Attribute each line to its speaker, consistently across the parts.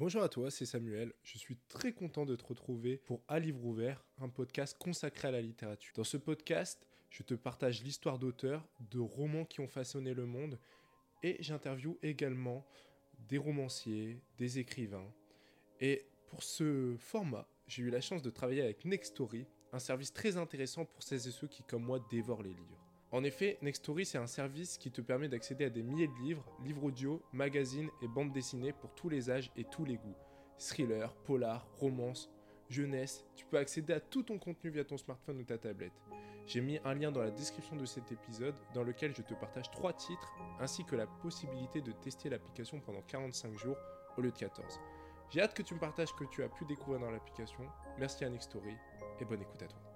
Speaker 1: Bonjour à toi, c'est Samuel. Je suis très content de te retrouver pour À Livre Ouvert, un podcast consacré à la littérature. Dans ce podcast, je te partage l'histoire d'auteurs, de romans qui ont façonné le monde, et j'interviewe également des romanciers, des écrivains. Et pour ce format, j'ai eu la chance de travailler avec Nextory, un service très intéressant pour celles et ceux qui, comme moi, dévorent les livres. En effet, Nextory, c'est un service qui te permet d'accéder à des milliers de livres, livres audio, magazines et bandes dessinées pour tous les âges et tous les goûts. Thriller, polar, romance, jeunesse, tu peux accéder à tout ton contenu via ton smartphone ou ta tablette. J'ai mis un lien dans la description de cet épisode dans lequel je te partage 3 titres ainsi que la possibilité de tester l'application pendant 45 jours au lieu de 14. J'ai hâte que tu me partages ce que tu as pu découvrir dans l'application. Merci à Nextory et bonne écoute à toi.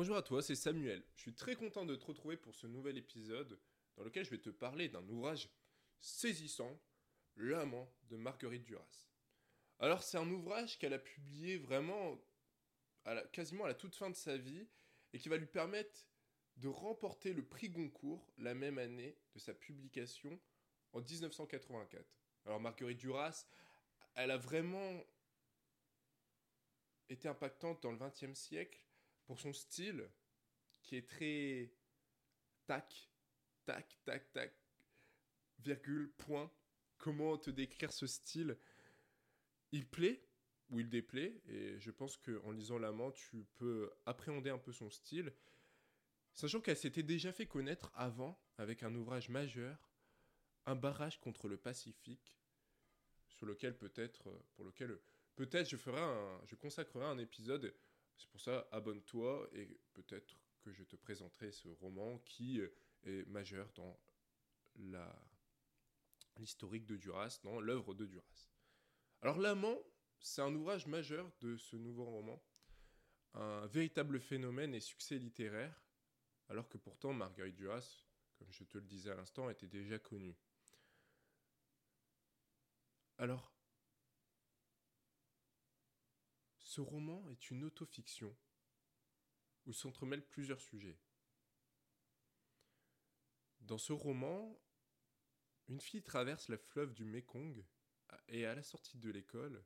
Speaker 1: Bonjour à toi, c'est Samuel. Je suis très content de te retrouver pour ce nouvel épisode dans lequel je vais te parler d'un ouvrage saisissant, L'amant de Marguerite Duras. Alors c'est un ouvrage qu'elle a publié vraiment quasiment à la toute fin de sa vie et qui va lui permettre de remporter le prix Goncourt la même année de sa publication en 1984. Alors Marguerite Duras, elle a vraiment été impactante dans le XXe siècle pour son style qui est très tac, tac, tac, tac, virgule, point. Comment te décrire ce style? Il plaît ou il déplaît, et je pense qu'en lisant L'amant, tu peux appréhender un peu son style, sachant qu'elle s'était déjà fait connaître avant avec un ouvrage majeur, Un barrage contre le Pacifique, sur lequel peut-être, pour lequel peut-être je ferai un, je consacrerai un épisode c'est pour ça, abonne-toi et peut-être que je te présenterai ce roman qui est majeur dans l'historique de Duras, dans l'œuvre de Duras. Alors L'amant, c'est un ouvrage majeur de ce nouveau roman, un véritable phénomène et succès littéraire, alors que pourtant Marguerite Duras, comme je te le disais à l'instant, était déjà connue. Alors, Ce roman est une autofiction où s'entremêlent plusieurs sujets. Dans ce roman, une fille traverse le fleuve du Mekong et à la sortie de l'école,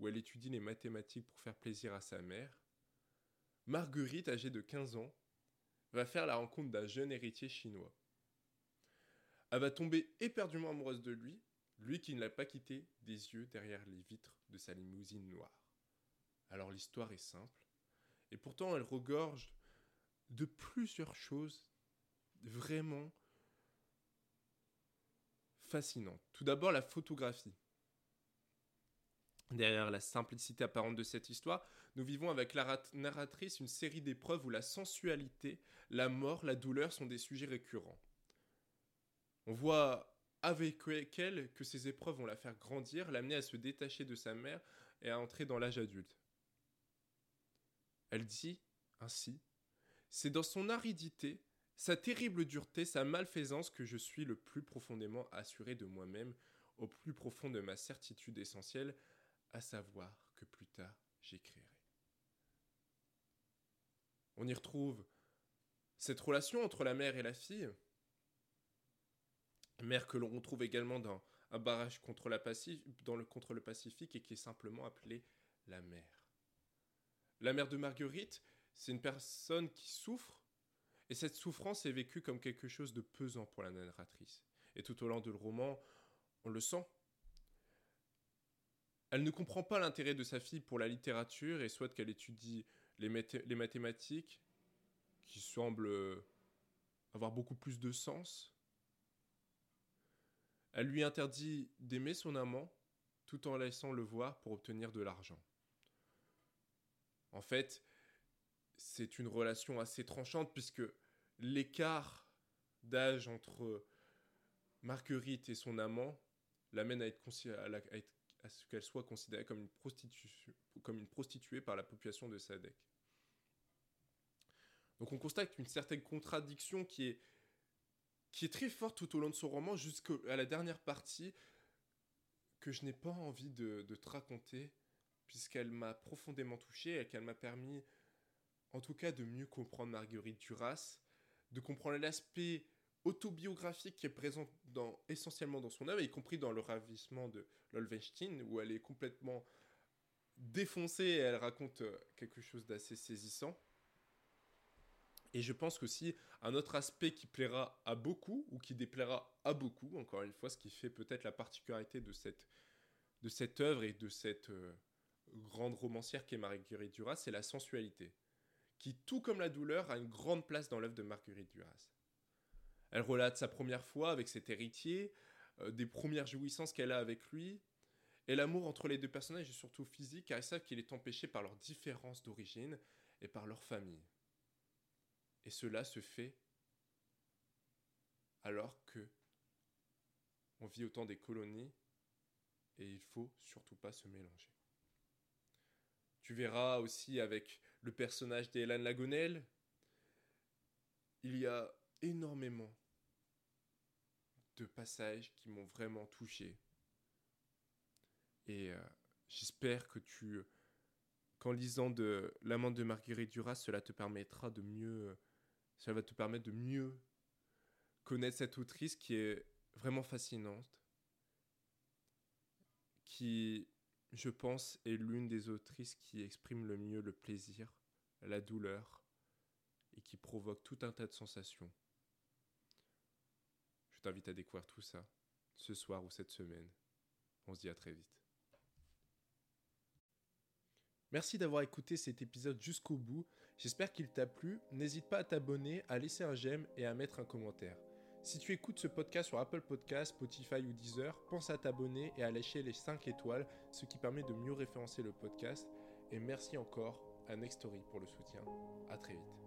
Speaker 1: où elle étudie les mathématiques pour faire plaisir à sa mère, Marguerite, âgée de 15 ans, va faire la rencontre d'un jeune héritier chinois. Elle va tomber éperdument amoureuse de lui, lui qui ne l'a pas quitté des yeux derrière les vitres de sa limousine noire. Alors l'histoire est simple, et pourtant elle regorge de plusieurs choses vraiment fascinantes. Tout d'abord la photographie. Derrière la simplicité apparente de cette histoire, nous vivons avec la narratrice une série d'épreuves où la sensualité, la mort, la douleur sont des sujets récurrents. On voit avec elle que ces épreuves vont la faire grandir, l'amener à se détacher de sa mère et à entrer dans l'âge adulte. Elle dit ainsi C'est dans son aridité, sa terrible dureté, sa malfaisance que je suis le plus profondément assuré de moi-même, au plus profond de ma certitude essentielle, à savoir que plus tard j'écrirai. On y retrouve cette relation entre la mère et la fille, mère que l'on retrouve également dans un barrage contre, le Pacifique et qui est simplement appelée la mère. La mère de Marguerite, c'est une personne qui souffre, et cette souffrance est vécue comme quelque chose de pesant pour la narratrice. Et tout au long du roman, on le sent. Elle ne comprend pas l'intérêt de sa fille pour la littérature et souhaite qu'elle étudie les, les mathématiques, qui semblent avoir beaucoup plus de sens. Elle lui interdit d'aimer son amant tout en laissant le voir pour obtenir de l'argent. En fait, c'est une relation assez tranchante puisque l'écart d'âge entre Marguerite et son amant l'amène à, être, à, ce qu'elle soit considérée comme une, prostituée par la population de Sadek. Donc on constate une certaine contradiction qui est, qui est très forte tout au long de son roman jusqu'à la dernière partie que je n'ai pas envie de te raconter puisqu'elle m'a profondément touché et qu'elle m'a permis, en tout cas, de mieux comprendre Marguerite Duras, de comprendre l'aspect autobiographique qui est présente dans, essentiellement dans son œuvre, y compris dans le ravissement de Lolvenstein, où elle est complètement défoncée et elle raconte euh, quelque chose d'assez saisissant. Et je pense qu'aussi un autre aspect qui plaira à beaucoup ou qui déplaira à beaucoup, encore une fois, ce qui fait peut-être la particularité de cette, de cette œuvre et de cette euh, grande romancière qu'est Marguerite Duras, c'est la sensualité, qui, tout comme la douleur, a une grande place dans l'œuvre de Marguerite Duras. Elle relate sa première fois avec cet héritier, euh, des premières jouissances qu'elle a avec lui, et l'amour entre les deux personnages est surtout physique, car ils savent qu'il est empêché par leur différence d'origine et par leur famille. Et cela se fait alors que on vit au temps des colonies et il faut surtout pas se mélanger. Tu verras aussi avec le personnage d'Hélène Lagonel, il y a énormément de passages qui m'ont vraiment touché. Et euh, j'espère que tu, qu'en lisant de L'amant de Marguerite Duras, cela te permettra de mieux ça va te permettre de mieux connaître cette autrice qui est vraiment fascinante, qui, je pense, est l'une des autrices qui exprime le mieux le plaisir, la douleur, et qui provoque tout un tas de sensations. Je t'invite à découvrir tout ça, ce soir ou cette semaine. On se dit à très vite. Merci d'avoir écouté cet épisode jusqu'au bout. J'espère qu'il t'a plu. N'hésite pas à t'abonner, à laisser un j'aime et à mettre un commentaire. Si tu écoutes ce podcast sur Apple Podcasts, Spotify ou Deezer, pense à t'abonner et à lâcher les 5 étoiles, ce qui permet de mieux référencer le podcast. Et merci encore à Nextory pour le soutien. A très vite.